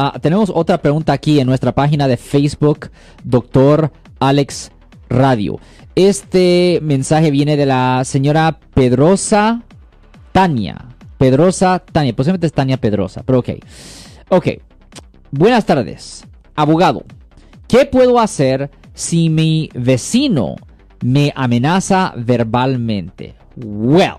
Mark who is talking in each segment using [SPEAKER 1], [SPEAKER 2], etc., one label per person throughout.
[SPEAKER 1] Ah, tenemos otra pregunta aquí en nuestra página de Facebook, Doctor Alex Radio. Este mensaje viene de la señora Pedrosa Tania. Pedrosa Tania, posiblemente es Tania Pedrosa, pero ok. Ok. Buenas tardes, abogado. ¿Qué puedo hacer si mi vecino me amenaza verbalmente? Well.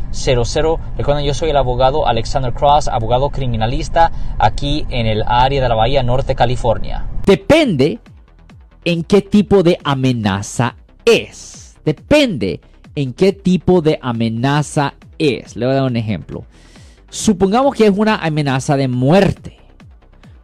[SPEAKER 2] 1-800-530-1800. Recuerden, yo soy el abogado Alexander Cross, abogado criminalista aquí en el área de la Bahía Norte, California.
[SPEAKER 1] Depende en qué tipo de amenaza es. Depende en qué tipo de amenaza es. Le voy a dar un ejemplo. Supongamos que es una amenaza de muerte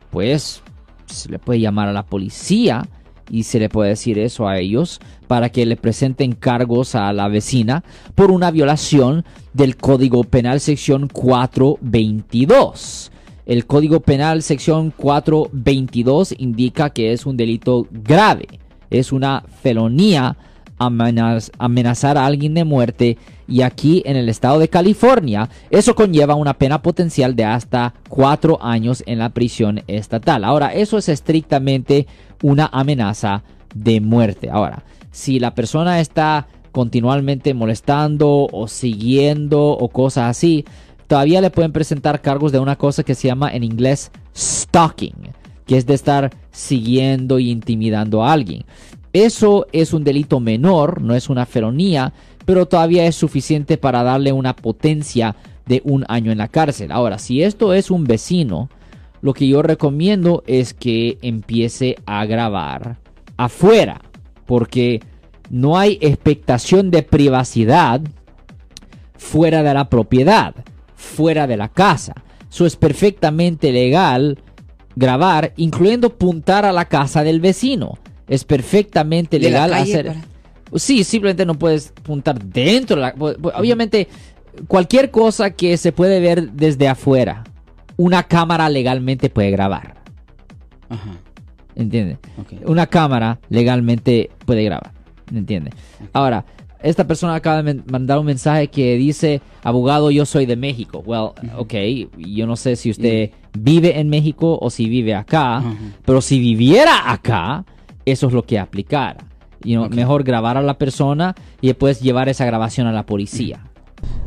[SPEAKER 1] pues se le puede llamar a la policía y se le puede decir eso a ellos para que le presenten cargos a la vecina por una violación del Código Penal sección 422. El Código Penal sección 422 indica que es un delito grave, es una felonía amenazar a alguien de muerte y aquí en el estado de California eso conlleva una pena potencial de hasta cuatro años en la prisión estatal. Ahora, eso es estrictamente una amenaza de muerte. Ahora, si la persona está continuamente molestando o siguiendo o cosas así, todavía le pueden presentar cargos de una cosa que se llama en inglés stalking, que es de estar siguiendo y intimidando a alguien. Eso es un delito menor, no es una felonía, pero todavía es suficiente para darle una potencia de un año en la cárcel. Ahora, si esto es un vecino, lo que yo recomiendo es que empiece a grabar afuera, porque no hay expectación de privacidad fuera de la propiedad, fuera de la casa. Eso es perfectamente legal grabar, incluyendo puntar a la casa del vecino. Es perfectamente legal hacer. Sí, simplemente no puedes apuntar dentro. Obviamente, cualquier cosa que se puede ver desde afuera, una cámara legalmente puede grabar. Ajá. ¿Entiendes? Una cámara legalmente puede grabar. ¿Entiendes? Ahora, esta persona acaba de mandar un mensaje que dice, abogado, yo soy de México. Well, ok, yo no sé si usted vive en México o si vive acá, pero si viviera acá, eso es lo que aplicara. Mejor grabar a la persona y después llevar esa grabación a la policía.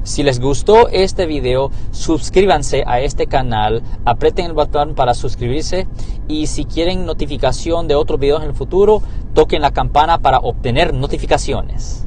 [SPEAKER 2] Si les gustó este video, suscríbanse a este canal, aprieten el botón para suscribirse y si quieren notificación de otros videos en el futuro, toquen la campana para obtener notificaciones.